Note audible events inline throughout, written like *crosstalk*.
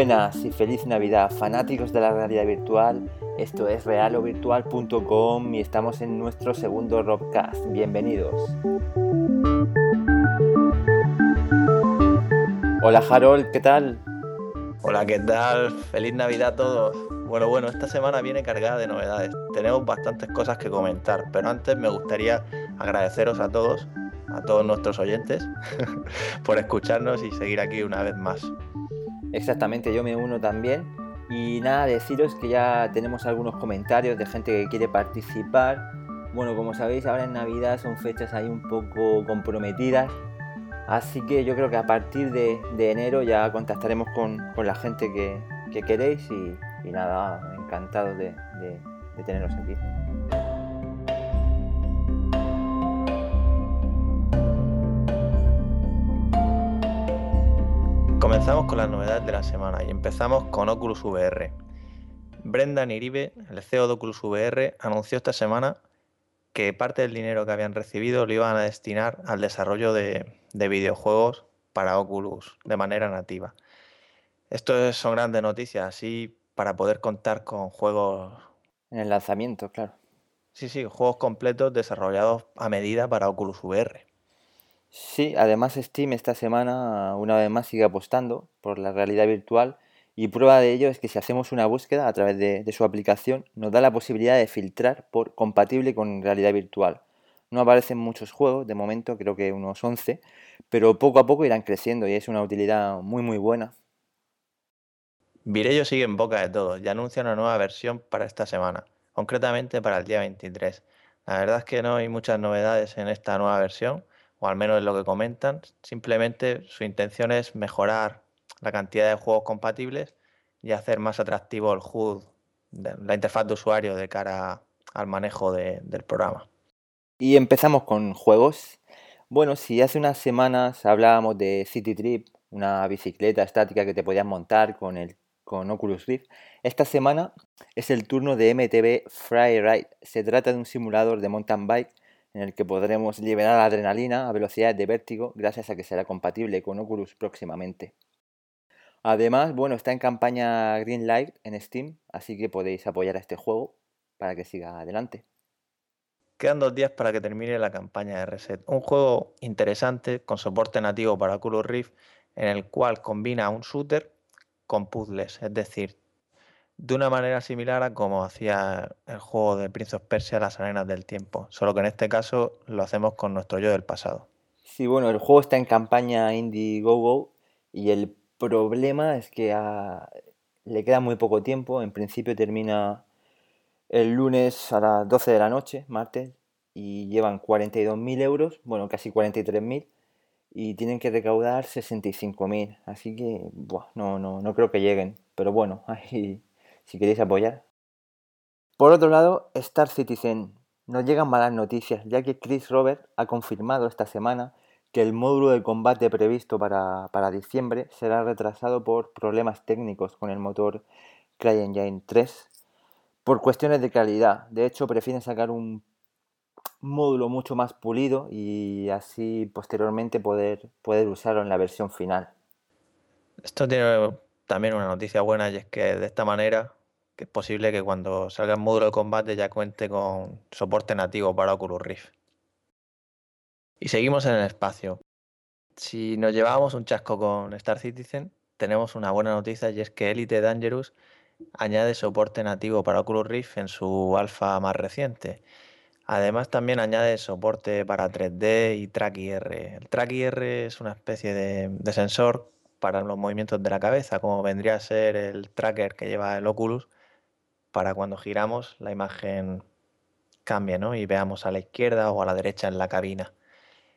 buenas y feliz Navidad, fanáticos de la realidad virtual. Esto es realovirtual.com y estamos en nuestro segundo Robcast. Bienvenidos. Hola Harold, ¿qué tal? Hola, ¿qué tal? Feliz Navidad a todos. Bueno, bueno, esta semana viene cargada de novedades. Tenemos bastantes cosas que comentar, pero antes me gustaría agradeceros a todos, a todos nuestros oyentes, *laughs* por escucharnos y seguir aquí una vez más. Exactamente, yo me uno también. Y nada, deciros que ya tenemos algunos comentarios de gente que quiere participar. Bueno, como sabéis, ahora en Navidad son fechas ahí un poco comprometidas. Así que yo creo que a partir de, enero ya contactaremos con, la gente que, queréis y, nada, encantado de, de teneros aquí. Comenzamos con las novedades de la semana y empezamos con Oculus VR. Brendan Iribe, el CEO de Oculus VR, anunció esta semana que parte del dinero que habían recibido lo iban a destinar al desarrollo de, videojuegos para Oculus de manera nativa. Esto son grandes noticias, así para poder contar con juegos... En el lanzamiento, claro. Sí, sí, juegos completos desarrollados a medida para Oculus VR. Sí, además Steam esta semana una vez más sigue apostando por la realidad virtual y prueba de ello es que si hacemos una búsqueda a través de, su aplicación nos da la posibilidad de filtrar por compatible con realidad virtual. No aparecen muchos juegos, de momento creo que unos 11, pero poco a poco irán creciendo y es una utilidad muy muy buena. Virello sigue en boca de todos y anuncia una nueva versión para esta semana, concretamente para el día 23. La verdad es que no hay muchas novedades en esta nueva versión, o al menos es lo que comentan. Simplemente su intención es mejorar la cantidad de juegos compatibles y hacer más atractivo el HUD, la interfaz de usuario de cara al manejo del programa. Y empezamos con juegos. Bueno, si hace unas semanas hablábamos de City Trip, una bicicleta estática que te podías montar con, el, con Oculus Rift, esta semana es el turno de MTB Ride. Se trata de un simulador de mountain bike en el que podremos liberar adrenalina a velocidades de vértigo gracias a que será compatible con Oculus próximamente. Además, bueno, está en campaña Greenlight en Steam, así que podéis apoyar a este juego para que siga adelante. Quedan dos días para que termine la campaña de Reset. Un juego interesante con soporte nativo para Oculus Rift en el cual combina un shooter con puzzles, es decir, de una manera similar a como hacía el juego de Prince of Persia Las Arenas del Tiempo, solo que en este caso lo hacemos con nuestro yo del pasado. Sí, bueno, el juego está en campaña Indiegogo y el problema es que le queda muy poco tiempo, en principio termina el lunes a las 12 de la noche, martes, y llevan 42.000 euros, bueno, casi 43.000, y tienen que recaudar 65.000, así que no, no, no creo que lleguen, pero bueno, *laughs* ahí si queréis apoyar. Por otro lado, Star Citizen. Nos llegan malas noticias, ya que Chris Robert ha confirmado esta semana que el módulo de combate previsto para, diciembre será retrasado por problemas técnicos con el motor CryEngine 3 por cuestiones de calidad. De hecho, prefieren sacar un módulo mucho más pulido y así posteriormente poder, poder usarlo en la versión final. Esto tiene también una noticia buena y es que de esta manera es posible que cuando salga el módulo de combate ya cuente con soporte nativo para Oculus Rift. Y seguimos en el espacio. Si nos llevábamos un chasco con Star Citizen, tenemos una buena noticia y es que Elite Dangerous añade soporte nativo para Oculus Rift en su alfa más reciente. Además también añade soporte para 3D y Track IR. El Track IR es una especie de, de sensor para los movimientos de la cabeza, como vendría a ser el tracker que lleva el Oculus, para cuando giramos la imagen cambie ¿no? y veamos a la izquierda o a la derecha en la cabina.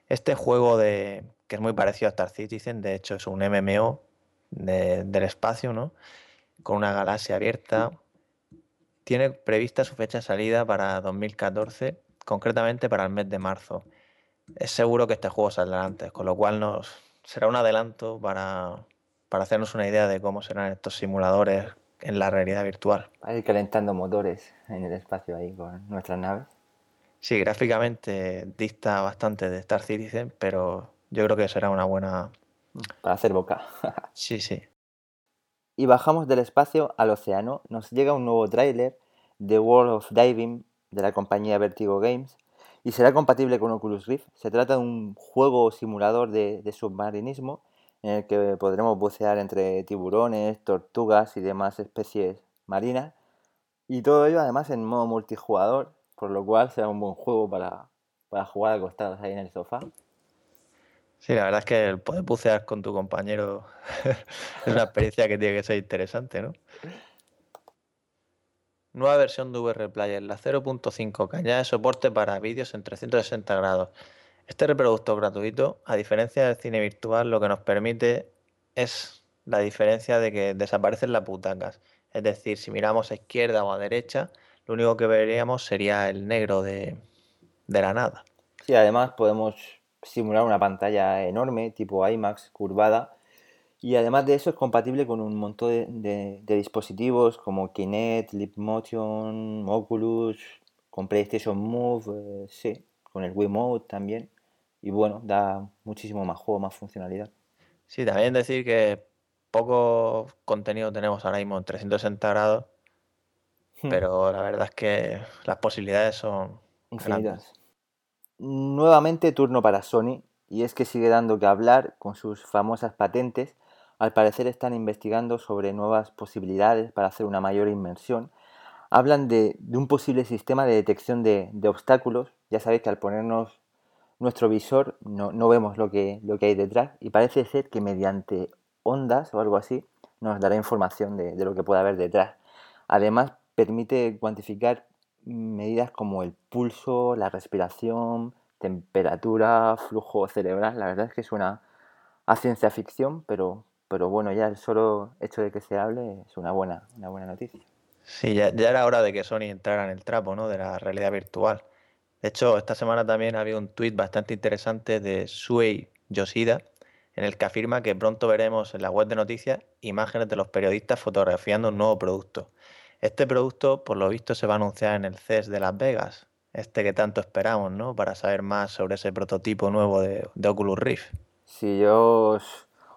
Este juego de, que es muy parecido a Star Citizen, de hecho es un MMO del espacio, ¿no? con una galaxia abierta, tiene prevista su fecha de salida para 2014, concretamente para el mes de marzo. Es seguro que este juego saldrá antes, con lo cual nos será un adelanto para, para hacernos una idea de cómo serán estos simuladores en la realidad virtual. A ir calentando motores en el espacio ahí con nuestras naves. Sí, gráficamente dista bastante de Star Citizen, pero yo creo que será una buena... Para hacer boca. *laughs* sí, sí. y bajamos del espacio al océano. Nos llega un nuevo tráiler de World of Diving de la compañía Vertigo Games y será compatible con Oculus Rift. Se trata de un juego simulador de, submarinismo en el que podremos bucear entre tiburones, tortugas y demás especies marinas. Y todo ello además en modo multijugador, por lo cual será un buen juego para, para jugar acostados ahí en el sofá. Sí, la verdad es que el poder bucear con tu compañero *laughs* es una experiencia que tiene que ser interesante, ¿no? Nueva versión de VR Player, la 0.5, que añade soporte para vídeos en 360 grados. Este reproductor gratuito, a diferencia del cine virtual, lo que nos permite es la diferencia de que desaparecen las butacas. Es decir, si miramos a izquierda o a derecha, lo único que veríamos sería el negro de, de la nada. Sí, además podemos simular una pantalla enorme, tipo IMAX, curvada, y además de eso es compatible con un montón de, dispositivos como Kinect, Motion, Oculus, con PlayStation Move, eh, sí, con el Wiimote también. Y bueno, da muchísimo más juego, más funcionalidad. Sí, también decir que poco contenido tenemos ahora mismo en 360 grados, hmm. pero la verdad es que las posibilidades son infinitas. Nuevamente turno para Sony, y es que sigue dando que hablar con sus famosas patentes al parecer están investigando sobre nuevas posibilidades para hacer una mayor inmersión. Hablan de, un posible sistema de detección de, obstáculos. Ya sabéis que al ponernos nuestro visor no, vemos lo que, lo que hay detrás y parece ser que mediante ondas o algo así nos dará información de, de lo que puede haber detrás. Además, permite cuantificar medidas como el pulso, la respiración, temperatura, flujo cerebral. La verdad es que es una a ciencia ficción, pero, pero bueno, ya el solo hecho de que se hable es una buena, una buena noticia. Sí, ya, era hora de que Sony entrara en el trapo ¿no? de la realidad virtual. De hecho, esta semana también había un tuit bastante interesante de Suei Yoshida, en el que afirma que pronto veremos en la web de noticias imágenes de los periodistas fotografiando un nuevo producto. Este producto, por lo visto, se va a anunciar en el CES de Las Vegas, este que tanto esperamos, ¿no? Para saber más sobre ese prototipo nuevo de, de Oculus Rift. Sí, yo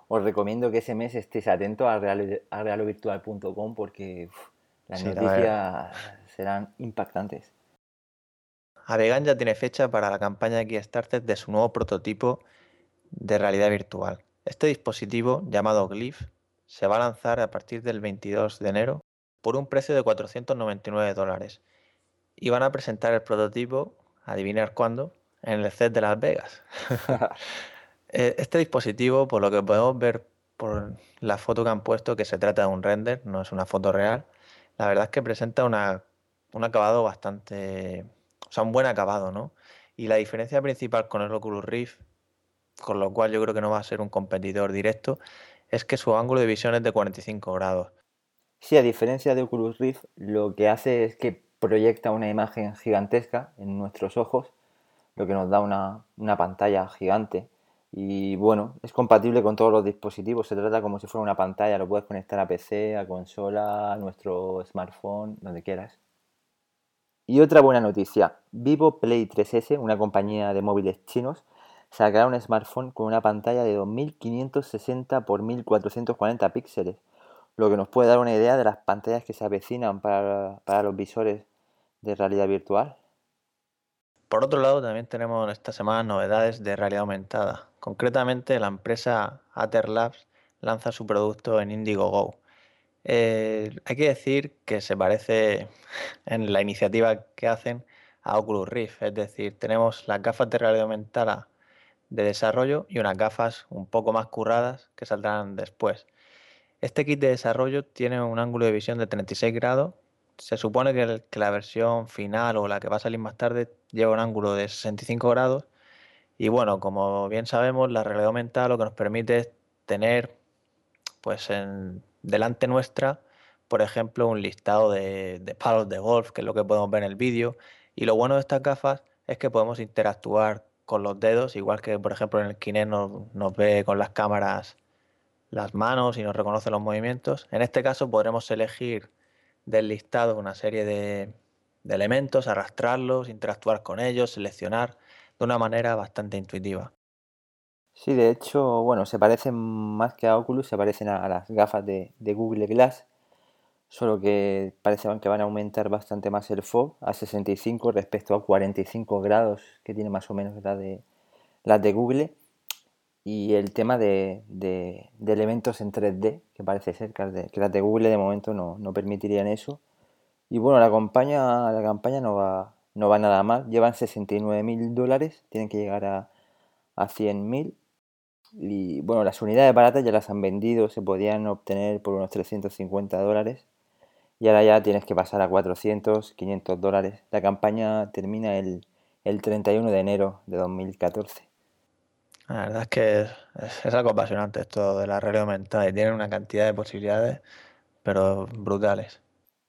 os recomiendo que ese mes estéis atentos a, realovirtual.com porque las noticias serán impactantes. Avegan ya tiene fecha para la campaña de Kickstarter de su nuevo prototipo de realidad virtual. Este dispositivo, llamado Glyph, se va a lanzar a partir del 22 de enero por un precio de 499 dólares. Y van a presentar el prototipo, adivinar cuándo, en el set de Las Vegas. *laughs* *laughs* Eh, este dispositivo, por lo que podemos ver por la foto que han puesto, que se trata de un render, no es una foto real, la verdad es que presenta una, un acabado bastante, o sea, un buen acabado, ¿no? Y la diferencia principal con el Oculus Rift, con lo cual yo creo que no va a ser un competidor directo, es que su ángulo de visión es de 45 grados. Sí, a diferencia de Oculus Rift, lo que hace es que proyecta una imagen gigantesca en nuestros ojos, lo que nos da una, una pantalla gigante y bueno, es compatible con todos los dispositivos. Se trata como si fuera una pantalla. Lo puedes conectar a PC, a consola, a nuestro smartphone, donde quieras. Y otra buena noticia. Vivo Play 3S, una compañía de móviles chinos, sacará un smartphone con una pantalla de 2560 x 1440 píxeles, lo que nos puede dar una idea de las pantallas que se avecinan para, para los visores de realidad virtual. Por otro lado, también tenemos esta semana novedades de realidad aumentada. Concretamente, la empresa Labs lanza su producto en Indiegogo. Eh, hay que decir que se parece en la iniciativa que hacen a Oculus Rift, es decir, tenemos las gafas de realidad aumentada de desarrollo y unas gafas un poco más curradas que saldrán después. Este kit de desarrollo tiene un ángulo de visión de 36 grados se supone que, la versión final o la que va a salir más tarde lleva un ángulo de 65 grados. Y bueno, como bien sabemos, la realidad aumentada lo que nos permite es tener pues en, delante nuestra, por ejemplo, un listado de, palos de golf, que es lo que podemos ver en el vídeo. Y lo bueno de estas gafas es que podemos interactuar con los dedos, igual que por ejemplo en el Kinect nos ve con las cámaras las manos y nos reconoce los movimientos. En este caso podremos elegir del listado una serie de, elementos, arrastrarlos, interactuar con ellos, seleccionar de una manera bastante intuitiva. Sí, de hecho, bueno, se parecen más que a Oculus, se parecen a, las gafas de, Google Glass, solo que parece que van a aumentar bastante más el FOV a 65 respecto a 45 grados que tiene más o menos la de, las de Google. Y el tema de, elementos en 3D, que parece ser que que las de Google de momento no, no permitirían eso. Y bueno, la campaña, la campaña no va, no va nada mal. Llevan 69 mil dólares, tienen que llegar a, a 100 mil. Y bueno, las unidades baratas ya las han vendido, se podían obtener por unos 350 dólares. Y ahora ya tienes que pasar a 400, 500 dólares. La campaña termina el, el 31 de enero de 2014. La verdad es que es, es- es algo apasionante esto de la realidad aumentada y tienen una cantidad de posibilidades, pero brutales.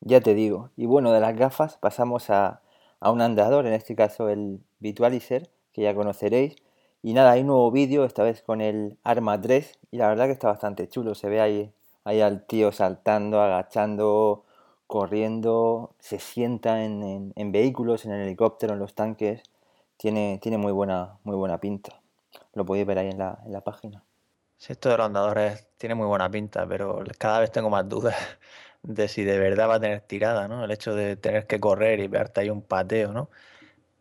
Ya te digo. Y bueno, de las gafas pasamos a, a un andador, en este caso el Visualizer, que ya conoceréis. Y nada, hay un nuevo vídeo, esta vez con el Arma 3, y la verdad que está bastante chulo. Se ve ahí, ahí al tío saltando, agachando, corriendo, se sienta en, en- en vehículos, en el helicóptero, en los tanques. Tiene, tiene muy buena, muy buena pinta. Lo podéis ver ahí en la, en la página. Si esto de los andadores tiene muy buena pinta, pero cada vez tengo más dudas *laughs* de si de verdad va a tener tirada, ¿no? El hecho de tener que correr y verte ahí un pateo, ¿no?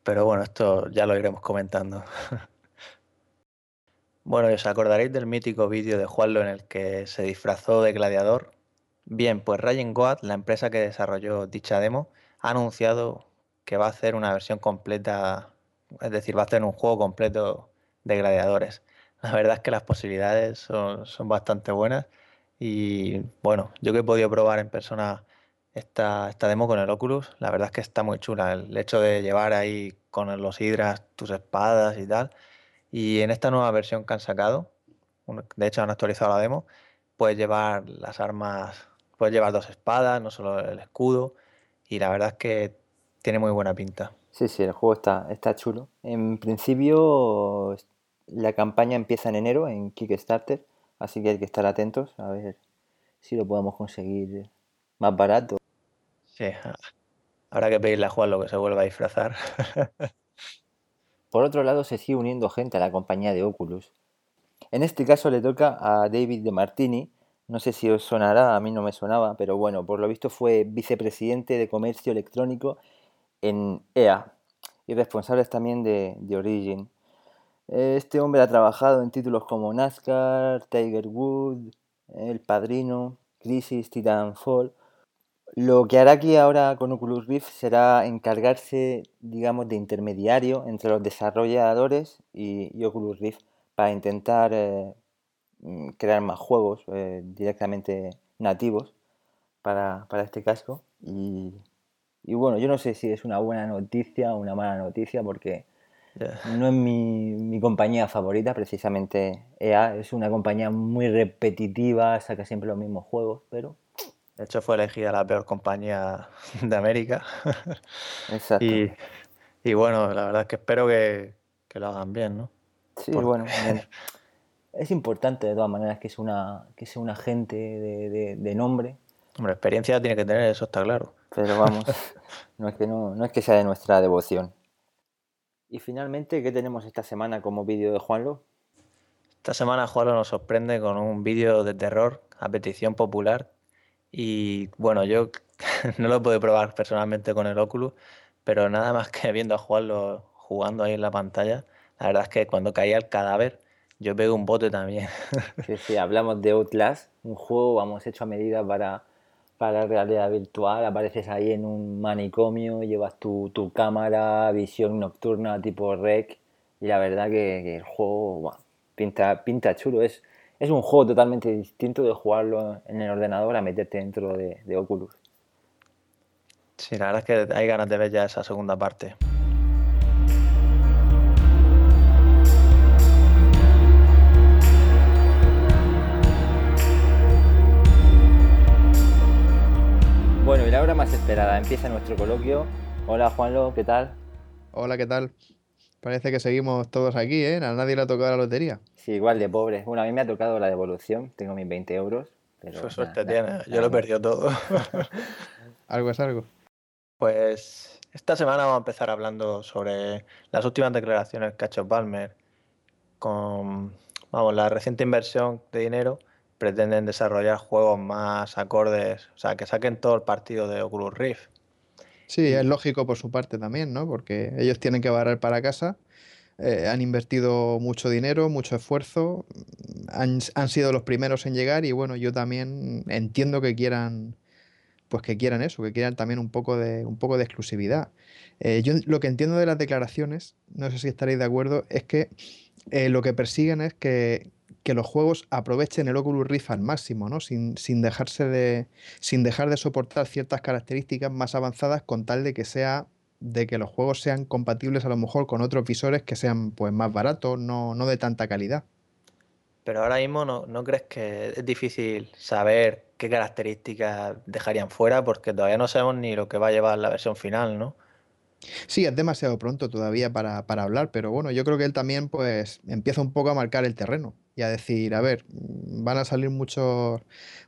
Pero bueno, esto ya lo iremos comentando. *laughs* Bueno, y os acordaréis del mítico vídeo de Juanlo en el que se disfrazó de gladiador. Bien, pues Ryan Goat, la empresa que desarrolló dicha demo, ha anunciado que va a hacer una versión completa, es decir, va a hacer un juego completo de gladiadores. La verdad es que las posibilidades son, son bastante buenas y bueno, yo que he podido probar en persona esta, esta demo con el Oculus, la verdad es que está muy chula. El hecho de llevar ahí con los hidras tus espadas y tal. Y en esta nueva versión que han sacado, de hecho han actualizado la demo, puedes llevar las armas, puedes llevar dos espadas, no solo el escudo, y la verdad es que tiene muy buena pinta. Sí, sí, el juego está, está chulo. En principio, la campaña empieza en enero en Kickstarter, así que hay que estar atentos a ver si lo podemos conseguir más barato. Sí, habrá que pedirle a Juan lo que se vuelva a disfrazar. *laughs* Por otro lado, se sigue uniendo gente a la compañía de Oculus. En este caso le toca a David De Martini. No sé si os sonará, a mí no me sonaba, pero bueno, por lo visto fue vicepresidente de comercio electrónico en EA y responsable también de, Origin. Este hombre ha trabajado en títulos como NASCAR, Tiger Wood, El Padrino, Crisis, Titanfall. Lo que hará aquí ahora con Oculus Rift será encargarse, digamos, de intermediario entre los desarrolladores y, y Oculus Rift para intentar eh, mm, crear más juegos eh, directamente nativos para, para este casco. Y, y bueno, yo no sé si es una buena noticia o una mala noticia porque no es mi, mi compañía favorita, precisamente EA. Es una compañía muy repetitiva, saca siempre los mismos juegos, pero De hecho fue elegida la peor compañía *laughs* de América. exacto. Y, y bueno, la verdad es que espero que, que lo hagan bien, ¿no? Sí, Porque- bueno, *laughs* es importante de todas maneras que sea una, que sea un agente de, de- de nombre, Hombre, experiencia tiene que tener, eso está claro. pero vamos, *laughs* no es que no, no es que sea de nuestra devoción. Y finalmente, ¿qué tenemos esta semana como vídeo de Juanlo? Esta semana Juanlo nos sorprende con un vídeo de terror a petición popular y bueno, yo *laughs* no lo puedo probar personalmente con el Oculus, pero nada más que *laughs* viendo a Juanlo jugando ahí en la pantalla, la verdad es que cuando caía el cadáver yo pegué un bote también. *laughs* Sí, hablamos de Outlast, un juego, vamos, hecho a medida para, para realidad virtual. Apareces ahí en un manicomio, llevas tu, tu cámara, visión nocturna tipo rec, y la verdad que, que el juego pinta, pinta chulo. Es, es un juego totalmente distinto de jugarlo en el ordenador a meterte dentro de, de Oculus. Sí, la verdad es que hay ganas de ver ya esa segunda parte. Bueno, y la hora más esperada, empieza nuestro coloquio. Hola Juanlo, ¿qué tal? Hola, ¿qué tal? Parece que seguimos todos aquí, ¿eh? A nadie le ha tocado la lotería. Sí, igual de pobre. Bueno, a mí me ha tocado la devolución, tengo mis 20 euros. Pero Qué suerte nada, nada, tiene, yo lo he perdido todo. *laughs* Algo es algo. Pues esta semana vamos a empezar hablando sobre las últimas declaraciones que ha hecho Palmer con, vamos, la reciente inversión de dinero pretenden desarrollar juegos más acordes, o sea, que saquen todo el partido de Oculus Rift. Sí, es lógico por su parte también, ¿no? Porque ellos tienen que barrer para casa, eh, han invertido mucho dinero, mucho esfuerzo, han, sido los primeros en llegar y bueno, yo también entiendo que quieran, pues que quieran eso, que quieran también un poco de, un poco de exclusividad. Eh, yo lo que entiendo de las declaraciones, no sé si estaréis de acuerdo, es que eh, lo que persiguen es que, que los juegos aprovechen el Oculus Rift al máximo, ¿no? Sin, sin, dejarse de, sin dejar de soportar ciertas características más avanzadas con tal de que sea de que los juegos sean compatibles a lo mejor con otros visores que sean pues más baratos, no, no de tanta calidad. Pero ahora mismo no, no crees que es difícil saber qué características dejarían fuera porque todavía no sabemos ni lo que va a llevar la versión final, ¿no? Sí, es demasiado pronto todavía para, para, hablar, pero bueno, yo creo que él también pues empieza un poco a marcar el terreno y a decir, a ver, van a salir muchos,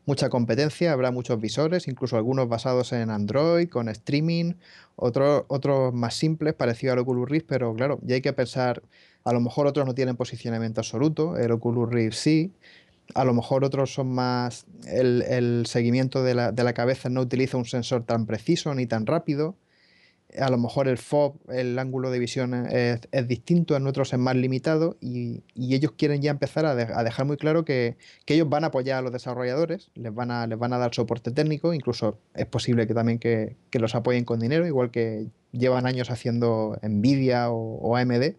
mucha competencia, habrá muchos visores, incluso algunos basados en Android, con streaming, otros, otros más simples, parecido al Oculus Rift, pero claro, ya hay que pensar, a lo mejor otros no tienen posicionamiento absoluto, el Oculus Rift sí, a lo mejor otros son más, el, el seguimiento de la, de la cabeza no utiliza un sensor tan preciso ni tan rápido a lo mejor el FOB, el ángulo de visión es, es distinto, en otros es más limitado y, y ellos quieren ya empezar a, a dejar muy claro que, que, ellos van a apoyar a los desarrolladores, les van a, les van a dar soporte técnico, incluso es posible que también que, que los apoyen con dinero, igual que llevan años haciendo Nvidia o, o AMD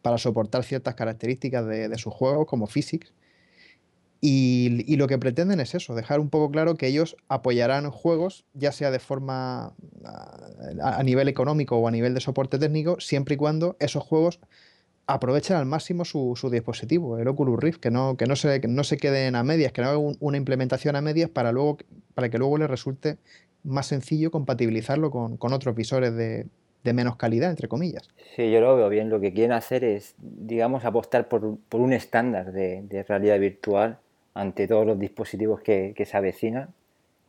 para soportar ciertas características de, de sus juegos como Physics y, lo que pretenden es eso, dejar un poco claro que ellos apoyarán juegos, ya sea de forma a, nivel económico o a nivel de soporte técnico, siempre y cuando esos juegos aprovechen al máximo su, dispositivo, el Oculus Rift, que no, que no, se, que no se queden a medias, que no hagan una implementación a medias para, luego, para que luego les resulte más sencillo compatibilizarlo con, con otros visores de, de menos calidad, entre comillas. Sí, yo lo veo bien. Lo que quieren hacer es, digamos, apostar por, por un estándar de realidad virtual ante todos los dispositivos que, que se avecinan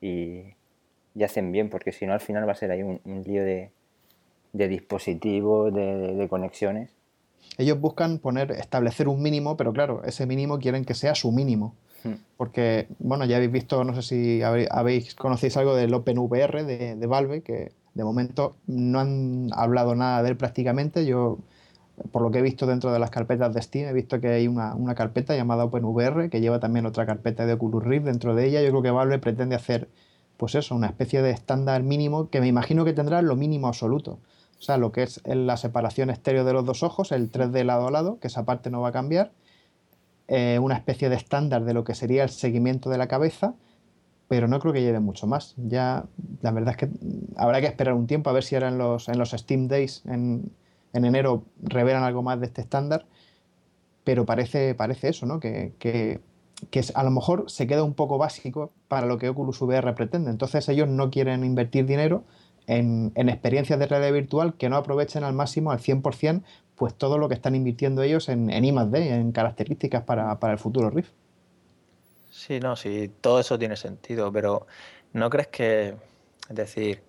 y, y, hacen bien, porque si no al final va a ser ahí un, un lío de, de dispositivos, de, de, conexiones. Ellos buscan poner, establecer un mínimo, pero claro, ese mínimo quieren que sea su mínimo. Hmm. Porque, bueno, ya habéis visto, no sé si habéis conocéis algo del OpenVR de, de Valve, que de momento no han hablado nada de él prácticamente. Yo por lo que he visto dentro de las carpetas de Steam, he visto que hay una, una, carpeta llamada OpenVR que lleva también otra carpeta de Oculus Rift dentro de ella. Yo creo que Valve pretende hacer, pues eso, una especie de estándar mínimo que me imagino que tendrá lo mínimo absoluto. O sea, lo que es la separación estéreo de los dos ojos, el 3D lado a lado, que esa parte no va a cambiar. Eh, una especie de estándar de lo que sería el seguimiento de la cabeza, pero no creo que lleve mucho más. Ya, la verdad es que habrá que esperar un tiempo a ver si ahora en los, en los Steam Days, en enero revelan algo más de este estándar, pero parece, parece eso, ¿no? Que, que, que, a lo mejor se queda un poco básico para lo que Oculus VR pretende. Entonces ellos no quieren invertir dinero en, en experiencias de realidad virtual que no aprovechen al máximo, al 100%, pues todo lo que están invirtiendo ellos en, en I+.D., en características para, para el futuro Rift. Sí, no, sí, todo eso tiene sentido, pero ¿no crees que, es decir,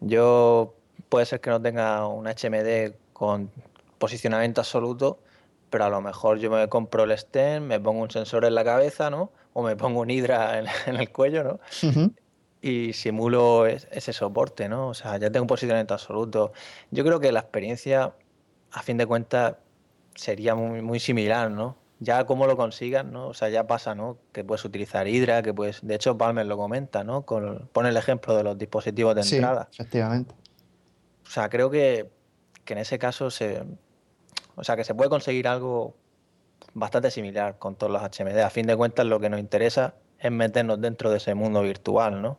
yo puede ser que no tenga un HMD con posicionamiento absoluto, pero a lo mejor yo me compro el stem, me pongo un sensor en la cabeza, ¿no? O me pongo un hidra *laughs* en, en el cuello, ¿no? Uh -huh. Y simulo es, ese soporte, ¿no? O sea, ya tengo un posicionamiento absoluto. Yo creo que la experiencia, a fin de cuentas, sería muy, muy similar, ¿no? Ya cómo lo consigan, ¿no? O sea, ya pasa, ¿no? Que puedes utilizar Hydra, que puedes... De hecho, Palmer lo comenta, ¿no? Con, pone el ejemplo de los dispositivos de sí, entrada. efectivamente. O sea, creo que que en ese caso se, o sea, que se puede conseguir algo bastante similar con todos los HMD. A fin de cuentas, lo que nos interesa es meternos dentro de ese mundo virtual, ¿no?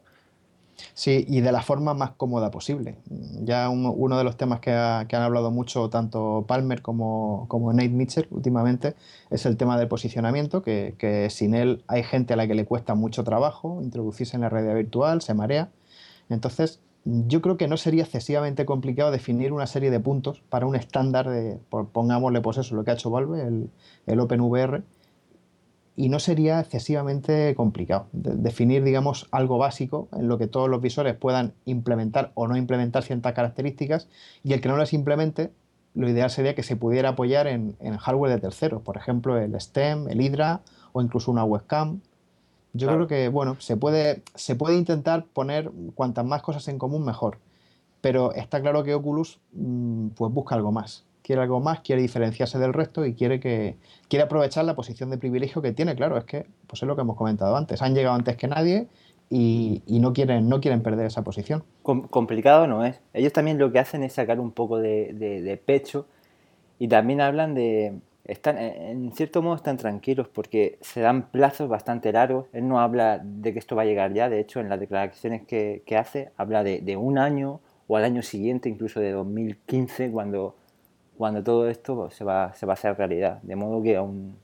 Sí, y de la forma más cómoda posible. Ya un, uno de los temas que, ha, que, han hablado mucho tanto Palmer como, como Nate Mitchell últimamente es el tema del posicionamiento, que, sin él hay gente a la que le cuesta mucho trabajo introducirse en la realidad virtual, se marea. Entonces, yo creo que no sería excesivamente complicado definir una serie de puntos para un estándar de, pongámosle pues eso, lo que ha hecho Valve, el, el OpenVR, y no sería excesivamente complicado de, definir, digamos, algo básico en lo que todos los visores puedan implementar o no implementar ciertas características y el que no las implemente, lo ideal sería que se pudiera apoyar en, hardware de terceros, por ejemplo el STEM, el Hydra o incluso una webcam. Yo creo que, bueno, se puede, se puede intentar poner cuantas más cosas en común mejor, pero está claro que Oculus mm, pues busca algo más, quiere algo más, quiere diferenciarse del resto y quiere, que, quiere aprovechar la posición de privilegio que tiene, claro, es que pues es lo que hemos comentado antes, han llegado antes que nadie y, no, quieren, no quieren perder esa posición. complicado no es. Ellos también lo que hacen es sacar un poco de, pecho y también hablan de... Están, en cierto modo están tranquilos porque se dan plazos bastante largos. Él no habla de que esto va a llegar ya, de hecho en las declaraciones que, hace habla de, un año o al año siguiente, incluso de 2015, cuando, cuando todo esto se va, se va a hacer realidad. De modo que aún,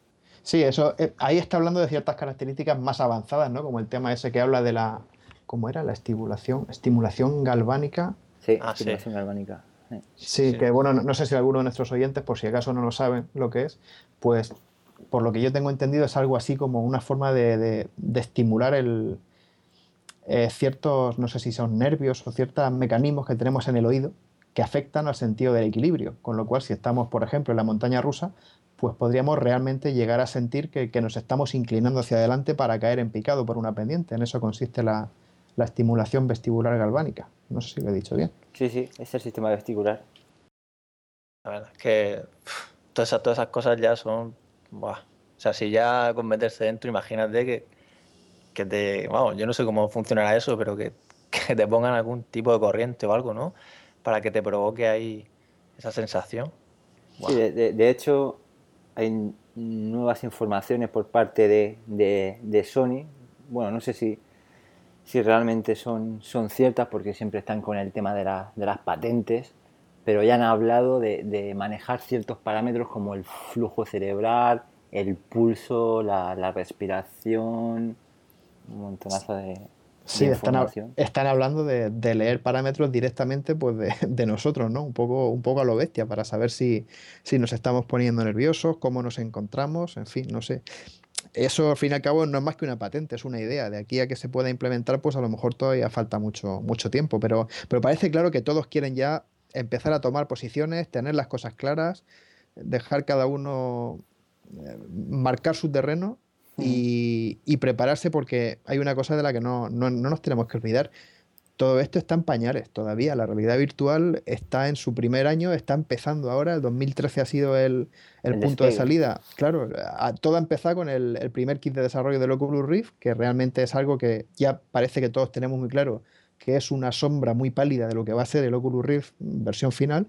Sí, eso, eh, ahí está hablando de ciertas características más avanzadas, ¿no? Como el tema ese que habla de la, ¿cómo era? La estimulación, estimulación galvánica. Sí, ah, estimulación galvánica. Sí, que bueno, no, sé si alguno de nuestros oyentes, por si acaso no lo saben lo que es, pues por lo que yo tengo entendido es algo así como una forma de, estimular el, eh, ciertos, no sé si son nervios o ciertos mecanismos que tenemos en el oído que afectan al sentido del equilibrio. Con lo cual, si estamos, por ejemplo, en la montaña rusa, pues podríamos realmente llegar a sentir que, nos estamos inclinando hacia adelante para caer en picado por una pendiente. En eso consiste la, estimulación vestibular galvánica. No sé si lo he dicho bien. Sí, sí, es el sistema vestibular. La verdad es que todas, esas, todas esas cosas ya son... Buah. O sea, si ya con meterse dentro, imagínate que, que te... Vamos, yo no sé cómo funcionará eso, pero que, *laughs* que te pongan algún tipo de corriente o algo, ¿no? Para que te provoque ahí esa sensación. Sí, de, hecho, hay nuevas informaciones por parte de, Sony. Bueno, no sé si, si realmente son, son ciertas porque siempre están con el tema de, las patentes, pero ya han hablado de, manejar ciertos parámetros como el flujo cerebral, el pulso, la, la respiración, un montonazo de, Sí, están, están, hablando de, leer parámetros directamente pues de, nosotros, ¿no? Un poco, un poco a lo bestia para saber si, si nos estamos poniendo nerviosos, cómo nos encontramos, en fin, no sé. Eso al fin y al cabo no es más que una patente, es una idea. De aquí a que se pueda implementar, pues a lo mejor todavía falta mucho, mucho tiempo. Pero, pero parece claro que todos quieren ya empezar a tomar posiciones, tener las cosas claras, dejar cada uno eh, marcar su terreno y, prepararse porque hay una cosa de la que no, nos tenemos que olvidar. Todo esto está en pañales todavía. La realidad virtual está en su primer año, está empezando ahora. El 2013 ha sido el, punto de salida. Claro, todo ha empezado con el, primer kit de desarrollo del Oculus Rift, que realmente es algo que ya parece que todos tenemos muy claro que es una sombra muy pálida de lo que va a ser el Oculus Rift versión final.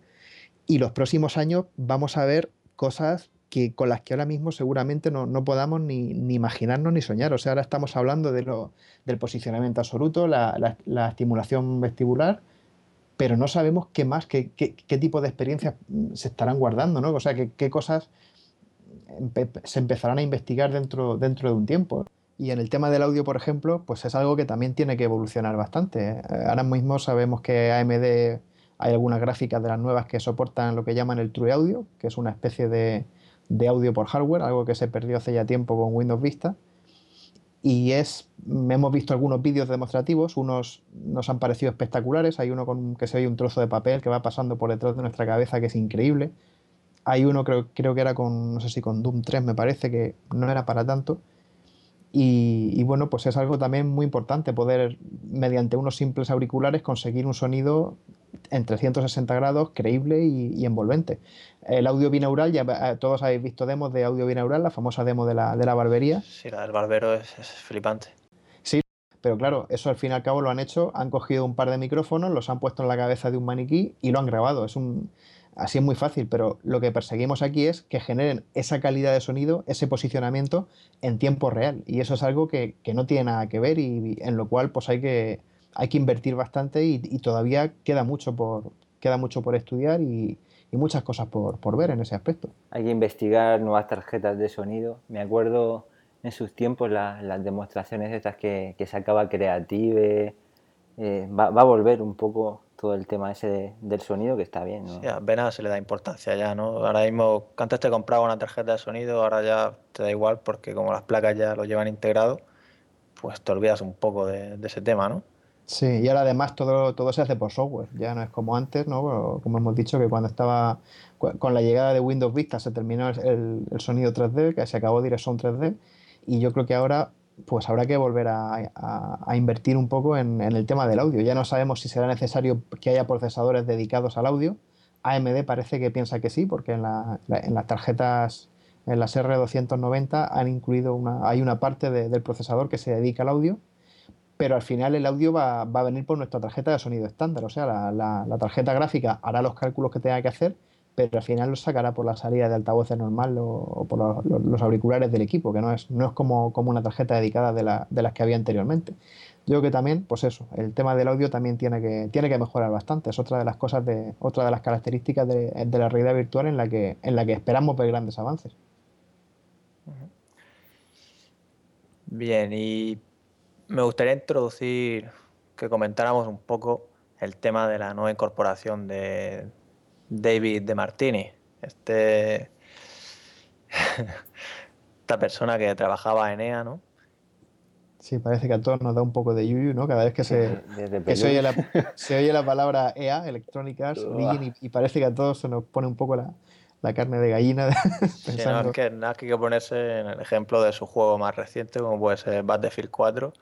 Y los próximos años vamos a ver cosas que con las que ahora mismo seguramente no, podamos ni, imaginarnos ni soñar. O sea, ahora estamos hablando de lo, del posicionamiento absoluto, la, estimulación vestibular, pero no sabemos qué más, qué, tipo de experiencias se estarán guardando, ¿no? O sea, qué, cosas se empezarán a investigar dentro, dentro de un tiempo. Y en el tema del audio, por ejemplo, pues es algo que también tiene que evolucionar bastante. ¿eh? Ahora mismo sabemos que AMD hay algunas gráficas de las nuevas que soportan lo que llaman el True Audio, que es una especie de, de audio por hardware, algo que se perdió hace ya tiempo con Windows Vista. Y es, hemos visto algunos vídeos demostrativos, unos nos han parecido espectaculares, hay uno con que se oye un trozo de papel que va pasando por detrás de nuestra cabeza que es increíble. Hay uno creo, creo que era con, no sé si con Doom 3 me parece, que no era para tanto. Y, bueno, pues es algo también muy importante poder, mediante unos simples auriculares, conseguir un sonido en 360 grados creíble y, envolvente. El audio binaural, ya eh, todos habéis visto demos de audio binaural, la famosa demo de la, de la barbería. Sí, la del barbero es, es flipante. Sí, pero claro, eso al fin y al cabo lo han hecho, han cogido un par de micrófonos, los han puesto en la cabeza de un maniquí y lo han grabado. Es un, Así es muy fácil, pero lo que perseguimos aquí es que generen esa calidad de sonido, ese posicionamiento en tiempo real. Y eso es algo que, no tiene nada que ver y, en lo cual pues hay que, hay que invertir bastante y, todavía queda mucho por, queda mucho por estudiar y, muchas cosas por, ver en ese aspecto. Hay que investigar nuevas tarjetas de sonido. Me acuerdo en sus tiempos las demostraciones estas que, que sacaba Creative. Eh, va, va, a volver un poco todo el tema ese del sonido que está bien. ¿no? Sí, se le da importancia ya, ¿no? Ahora mismo, antes te compraba una tarjeta de sonido, ahora ya te da igual porque como las placas ya lo llevan integrado, pues te olvidas un poco de, ese tema, ¿no? Sí, y ahora además todo, todo se hace por software, ya no es como antes, ¿no? Como hemos dicho, que cuando estaba con la llegada de Windows Vista se terminó el, sonido 3D, que se acabó DirectSound 3D, y yo creo que ahora pues habrá que volver a, invertir un poco en, el tema del audio. Ya no sabemos si será necesario que haya procesadores dedicados al audio. AMD parece que piensa que sí, porque en, las tarjetas, en las R290 han incluido una, hay una parte del procesador que se dedica al audio pero al final el audio va, a venir por nuestra tarjeta de sonido estándar. O sea, la, tarjeta gráfica hará los cálculos que tenga que hacer, pero al final lo sacará por la salida de altavoces normal o, por los, auriculares del equipo, que no es, no es como, como una tarjeta dedicada de, las que había anteriormente. Yo creo que también, pues eso, el tema del audio también tiene que, tiene que mejorar bastante. Es otra de las cosas de, otra de las características de, de la realidad virtual en la que, en la que esperamos ver grandes avances. Bien, y me gustaría introducir, que comentáramos un poco el tema de la nueva incorporación de David de Martini, este, *laughs* esta persona que trabajaba en EA, ¿no? Sí, parece que a todos nos da un poco de yuyu, ¿no? Cada vez que se, *laughs* *laughs* se, oye, la, palabra EA, Electronic Arts, y, parece que a todos se nos pone un poco la, carne de gallina. no, es que nada que hay que ponerse en el ejemplo de su juego más reciente, como puede ser Battlefield 4,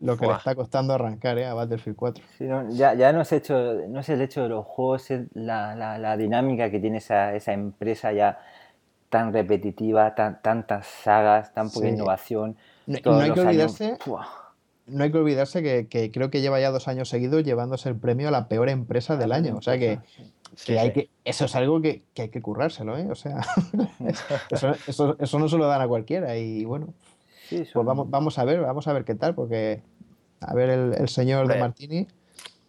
lo que, le, está costando arrancar ¿eh? a Battlefield 4. ya, ya no, es hecho, no es el hecho de los juegos, es la, la, dinámica que tiene esa, esa, empresa ya tan repetitiva, tan, tantas sagas, tan poca innovación. No, hay que olvidarse, no hay que olvidarse que, creo que lleva ya dos años seguidos llevándose el premio a la peor empresa del año. O sea que, hay que eso es algo que, hay que currárselo, ¿eh? O sea, *laughs* eso, eso, eso, no se lo dan a cualquiera. Y bueno, pues vamos, vamos a ver, vamos a ver qué tal, porque a ver el, señor de Martini.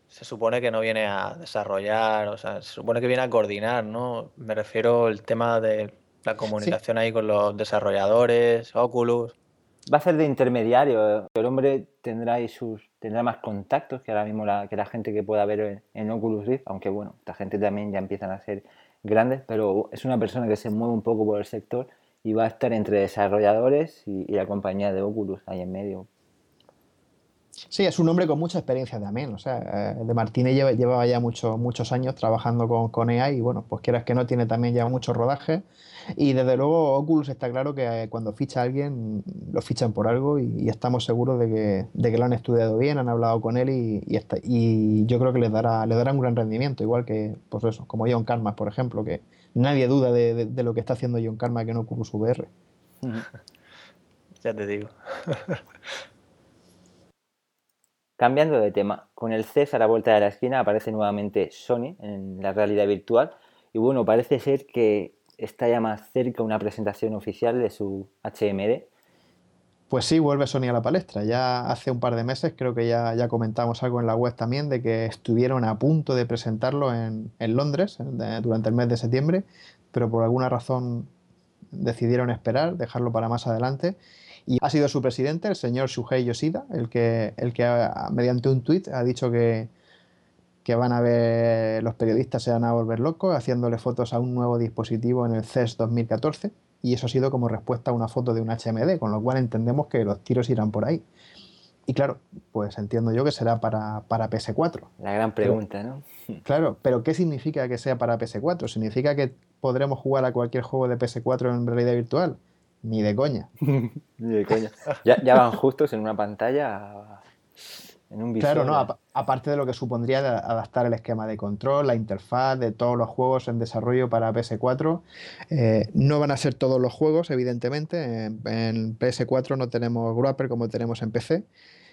Se supone que no viene a desarrollar, o sea, se supone que viene a coordinar, ¿no? Me refiero al tema de la comunicación ahí con los desarrolladores, Oculus. Va a ser de intermediario. El hombre tendrá ahí sus tendrá más contactos que ahora mismo la, que la gente que pueda ver en, Oculus Rift, aunque bueno, esta gente también ya empiezan a ser grandes, pero es una persona que se mueve un poco por el sector y va a estar entre desarrolladores y, la compañía de Oculus ahí en medio. Sí, es un hombre con mucha experiencia también. O sea, eh, de Martínez lleva, llevaba ya muchos años trabajando con, con EA y bueno, pues quieras que no, tiene también ya mucho rodaje. Y desde luego Oculus está claro que eh, cuando ficha a alguien, lo fichan por algo y, estamos seguros de que, de que, lo han estudiado bien, han hablado con él y, y, y yo creo que les dará, le dará un gran rendimiento, igual que, pues eso, como John Karma, por ejemplo, que, nadie duda de, lo que está haciendo John Karma que no su VR. *laughs* ya te digo. Cambiando de tema, con el CES a la vuelta de la esquina aparece nuevamente Sony en la realidad virtual y bueno, parece ser que está ya más cerca una presentación oficial de su HMD pues sí, vuelve Sony a la palestra. Ya hace un par de meses, creo que ya, ya comentamos algo en la web también, de que estuvieron a punto de presentarlo en, Londres durante el mes de septiembre, pero por alguna razón decidieron esperar, dejarlo para más adelante. Y ha sido su presidente, el señor Shuhei Yoshida, el que, el que mediante un tuit ha dicho que, que van a ver, los periodistas se van a volver locos haciéndole fotos a un nuevo dispositivo en el CES 2014 y eso ha sido como respuesta a una foto de un HMD, con lo cual entendemos que los tiros irán por ahí. Y claro, pues entiendo yo que será para, para PS4. La gran pregunta, ¿no? *laughs* Claro, pero ¿qué significa que sea para PS4? ¿Significa que podremos jugar a cualquier juego de PS4 en realidad virtual? Ni de coña. *laughs* Ni de coña. Ya, ya van justos en una pantalla Claro, no, aparte de lo que supondría adaptar el esquema de control, la interfaz de todos los juegos en desarrollo para PS4. Eh, no van a ser todos los juegos, evidentemente. En, PS4 no tenemos Grapper como tenemos en PC.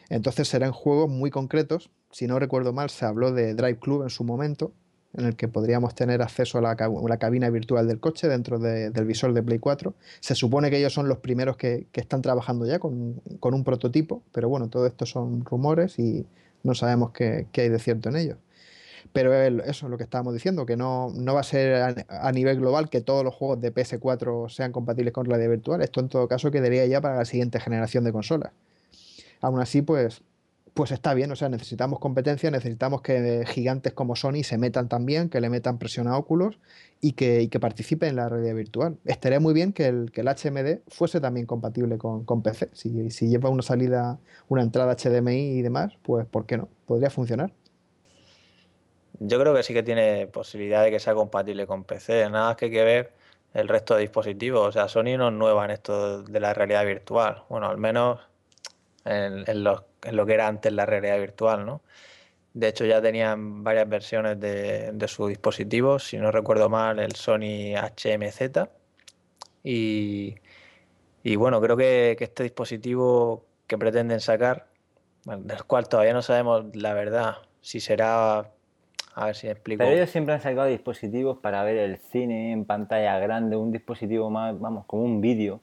Entonces serán juegos muy concretos. Si no recuerdo mal, se habló de Drive Club en su momento, en el que podríamos tener acceso a la, cabina virtual del coche dentro del visor de Play 4. Se supone que ellos son los primeros que, están trabajando ya con, un prototipo, pero bueno, todo esto son rumores y no sabemos qué, hay de cierto en ellos. Pero eso es lo que estábamos diciendo, que no, va a ser a, nivel global que todos los juegos de PS4 sean compatibles con realidad virtual. Esto en todo caso quedaría ya para la siguiente generación de consolas. Aún así, pues pues está bien, o sea, necesitamos competencia, necesitamos que gigantes como Sony se metan también, que le metan presión a Oculus y que, participen en la realidad virtual. Estaría muy bien que el, HMD fuese también compatible con, PC. Si, si lleva una salida, una entrada HDMI y demás, pues ¿por qué no? Podría funcionar. Yo creo que sí que tiene posibilidad de que sea compatible con PC. Nada más que hay que ver el resto de dispositivos. O sea, Sony no es nueva en esto de la realidad virtual. Bueno, al menos en, lo, que era antes la realidad virtual, ¿no? De hecho, ya tenían varias versiones de, de sus dispositivos, si no recuerdo mal, el Sony HMZ. Y, y bueno, creo que, este dispositivo que pretenden sacar, del cual todavía no sabemos la verdad, si será a ver si explico. Pero ellos siempre han sacado dispositivos para ver el cine en pantalla grande, un dispositivo más, vamos, como un vídeo.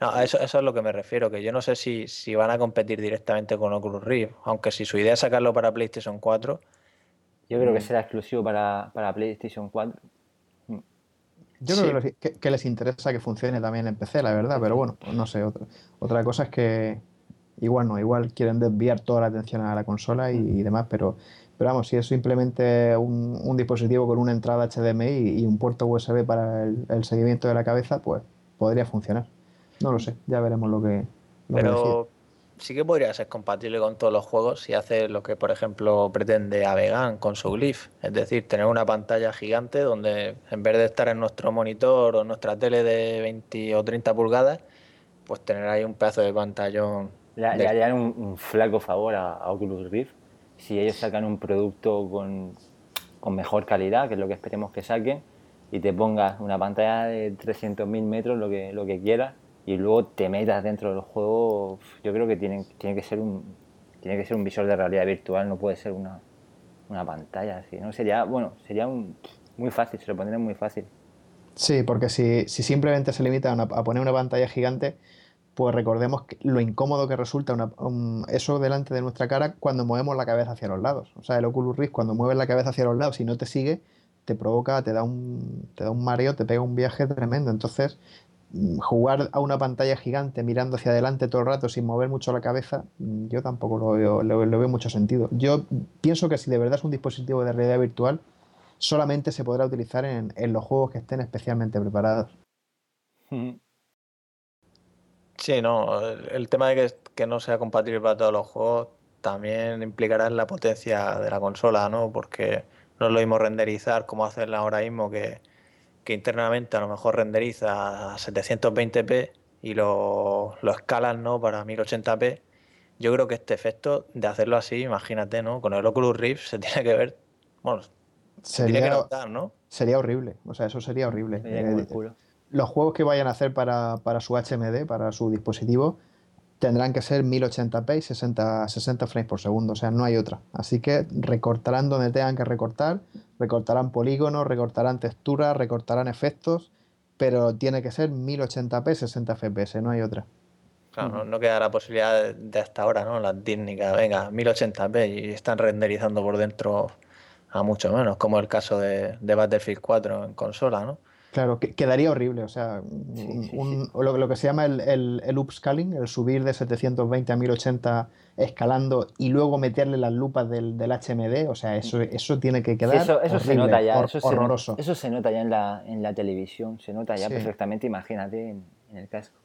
No, a eso, eso es lo que me refiero, que yo no sé si, si van a competir directamente con Oculus Rift, aunque si su idea es sacarlo para PlayStation 4. Yo creo que mm. será exclusivo para, PlayStation 4. Mm. Yo creo que, les interesa que funcione también en PC, la verdad, pero bueno, pues no sé, otra, otra cosa es que igual no, igual quieren desviar toda la atención a la consola y, y demás, pero, pero vamos, si es simplemente un, un dispositivo con una entrada HDMI y un puerto USB para el seguimiento de la cabeza, pues podría funcionar. No lo sé, ya veremos lo que. Pero sí que podría ser compatible con todos los juegos si hace lo que, por ejemplo, pretende Avegan con su Glyph. Es decir, tener una pantalla gigante donde en vez de estar en nuestro monitor o nuestra tele de 20 o 30 pulgadas, pues tener ahí un pedazo de pantallón. Le, harían un, flaco favor a, Oculus Rift si ellos sacan un producto con, con mejor calidad, que es lo que esperemos que saquen, y te pongas una pantalla de 300.000 metros, lo que, lo que quieras, y luego te metas dentro del juego, yo creo que tiene, tiene que ser un tiene que ser un visor de realidad virtual, no puede ser una, pantalla así, ¿no? Sería, bueno, sería muy fácil, se lo pondría muy fácil. Sí, porque si, simplemente se limita a, poner una pantalla gigante, pues recordemos lo incómodo que resulta eso delante de nuestra cara cuando movemos la cabeza hacia los lados. O sea, el Oculus Rift cuando mueves la cabeza hacia los lados y no te sigue, te provoca, te da un, te da un mareo, te pega un viaje tremendo. Entonces, jugar a una pantalla gigante mirando hacia adelante todo el rato sin mover mucho la cabeza, mm, yo tampoco lo veo, lo, veo mucho sentido. Yo pienso que si de verdad es un dispositivo de realidad virtual, solamente se podrá utilizar en, los juegos que estén especialmente preparados. Sí, no, el tema de que, no sea compatible para todos los juegos también implicará en la potencia de la consola, ¿no? Porque no lo mismo renderizar como hacerla ahora mismo que que internamente a lo mejor renderiza a 720p y lo, lo escalan ¿no? para 1080p, yo creo que este efecto de hacerlo así, imagínate, ¿no? Con el Oculus Rift se tiene que ver, bueno, sería, que notar, ¿no? Sería horrible, o sea, eso sería horrible. Eh, los juegos que vayan a hacer para, para su HMD, para su dispositivo, tendrán que ser 1080p y 60, 60 frames por segundo, o sea, no hay otra. Así que recortarán donde tengan que recortar, recortarán polígonos, recortarán texturas, recortarán efectos, pero tiene que ser 1080p, 60 fps, no hay otra. Claro, no, queda la posibilidad de, hasta ahora, ¿no? La técnica, venga, 1080p y están renderizando por dentro a mucho menos, como el caso de, de Battlefield 4 en consola, ¿no? Claro, que, quedaría horrible. O sea, Lo, que se llama el, el, upscaling, el subir de 720 a 1080 escalando y luego meterle las lupas del, del HMD, o sea, eso, eso tiene que quedar. eso, se nota ya, eso horroroso. Se, eso se nota ya en la, en la televisión, se nota ya perfectamente, imagínate, en, el casco.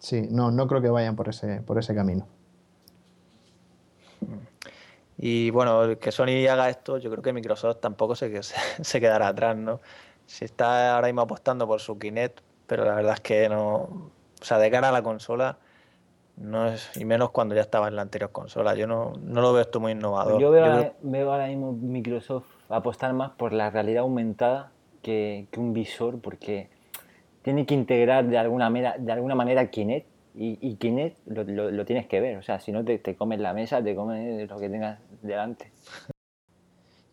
Sí, no, no creo que vayan por ese, por ese camino. Y bueno, que Sony haga esto, yo creo que Microsoft tampoco se, se, *laughs* se quedará atrás, ¿no? Se está ahora mismo apostando por su Kinect, pero la verdad es que no. O sea, de cara a la consola, no es, y menos cuando ya estaba en la anterior consola. Yo no, no lo veo esto muy innovador. Yo veo, ahora mismo Microsoft apostar más por la realidad aumentada que, un visor, porque tiene que integrar de alguna manera, de alguna manera Kinect. Y, y Kinect lo, lo, tienes que ver, o sea, si no te, te comes la mesa, te comes lo que tengas delante.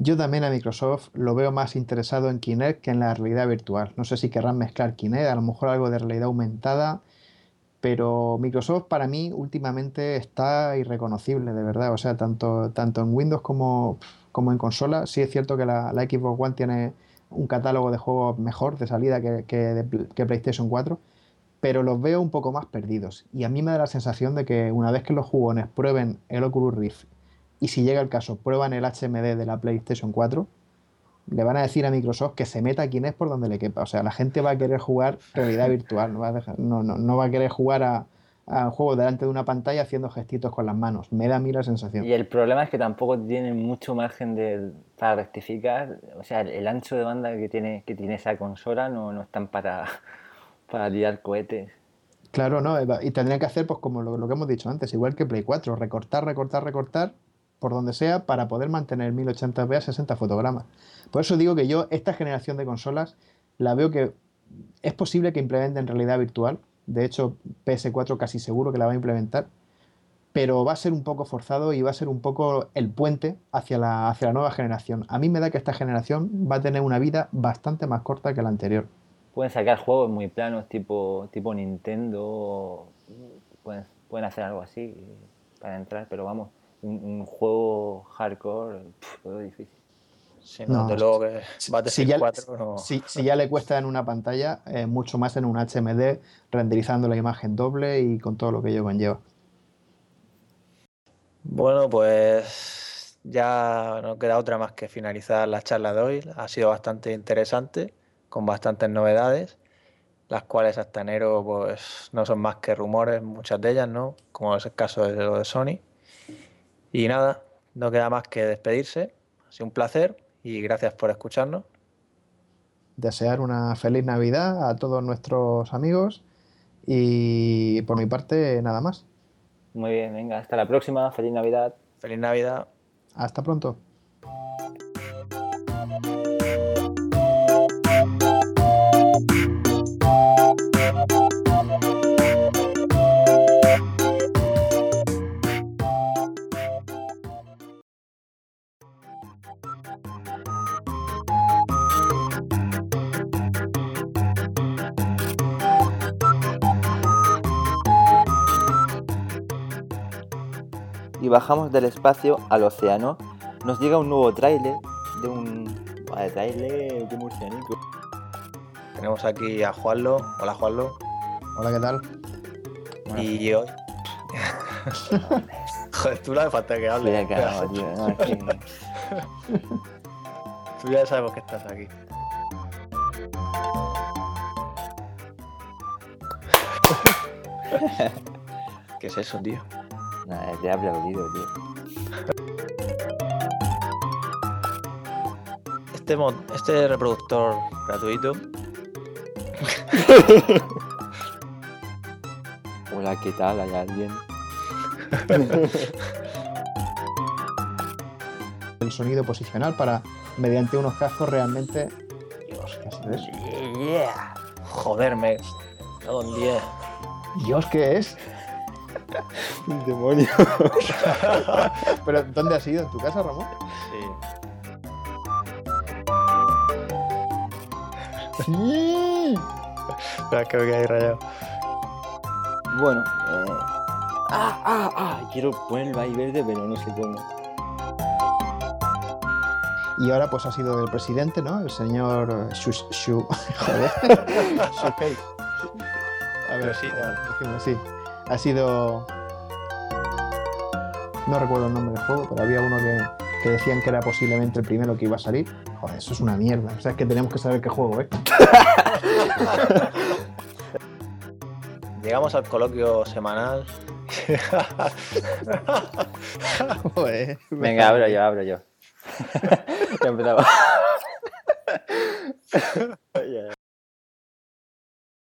Yo también a Microsoft lo veo más interesado en Kinect que en la realidad virtual. No sé si querrán mezclar Kinect, a lo mejor algo de realidad aumentada, pero Microsoft para mí últimamente está irreconocible, de verdad. O sea, tanto, tanto en Windows como, como en consola, sí es cierto que la, Xbox One tiene un catálogo de juegos mejor de salida que, que, PlayStation 4, pero los veo un poco más perdidos. Y a mí me da la sensación de que una vez que los jugones prueben el Oculus Rift y si llega el caso, prueban el HMD de la PlayStation 4, le van a decir a Microsoft que se meta quien es por donde le quepa. O sea, la gente va a querer jugar realidad *laughs* virtual, no va a, dejar- no, no, no va a querer jugar a, a un juego delante de una pantalla haciendo gestitos con las manos. Me da a mí la sensación. Y el problema es que tampoco tienen mucho margen de, para rectificar. O sea, el, el ancho de banda que tiene, que tiene esa consola no, no están para, *laughs* para tirar cohetes. Claro, ¿no? Y tendrían que hacer, pues como lo, lo que hemos dicho antes, igual que Play 4, recortar, recortar, recortar, por donde sea, para poder mantener 1080p a 60 fotogramas. Por eso digo que yo, esta generación de consolas, la veo que es posible que implementen realidad virtual. De hecho, PS4 casi seguro que la va a implementar. Pero va a ser un poco forzado y va a ser un poco el puente hacia la, hacia la nueva generación. A mí me da que esta generación va a tener una vida bastante más corta que la anterior. Pueden sacar juegos muy planos tipo, tipo Nintendo. Pueden, pueden hacer algo así para entrar, pero vamos, un, un juego hardcore, veo difícil. Sí, no, No, desde luego que si Battlefield ya, 4 no. si- si ya le cuesta en una pantalla, eh, mucho más en un HMD, renderizando la imagen doble y con todo lo que ello conlleva. Bueno, pues ya no queda otra más que finalizar la charla de hoy. Ha sido bastante interesante, con bastantes novedades, las cuales hasta enero pues no son más que rumores, muchas de ellas, ¿no? Como es el caso de lo de Sony. Y nada, no queda más que despedirse. Ha sido un placer y gracias por escucharnos. Desear una feliz Navidad a todos nuestros amigos y por mi parte nada más. Muy bien, venga, hasta la próxima, feliz Navidad. Feliz Navidad. Hasta pronto. Y bajamos del espacio al océano. Nos llega un nuevo tráiler de un... Vale, tráiler de murcianico. Tenemos aquí a Juanlo. Hola Juanlo. Hola, ¿qué tal? Y hoy. *laughs* Joder, tú no hace falta que hables. Tío, no, *laughs* Tú ya sabemos que estás aquí. *laughs* ¿Qué es eso, tío? Nada, te he aplaudido, tío. Este, mod- este reproductor gratuito *laughs* Hola, ¿qué tal? ¿Hay alguien? *laughs* El sonido posicional para, mediante unos cascos realmente... Dios, ¿qué eso? Yeah. Joder, me. cago en 10. Dios, ¿qué es? Un demonio. *laughs* ¿Pero dónde has ido? ¿En tu casa, Ramón? Sí. Sí. Espera, que me quedé ahí rayado. Bueno, eh... Ah, ah, ah. Quiero ponerlo ahí verde, pero no sé cómo. Y ahora pues ha sido el presidente, ¿no? El señor eh, Shu... Shu- *laughs* joder. *laughs* Shuhei. A ver, Yoshida. decimos así. Ha sido... No recuerdo el nombre del juego, pero había uno que, que decían que era posiblemente el primero que iba a salir. Joder, eso es una mierda. O sea, es que tenemos que saber qué juego es. *laughs* Llegamos al coloquio semanal. *laughs* Joder. Venga, abro yo, abro yo. *laughs* ya empezaba. Ya.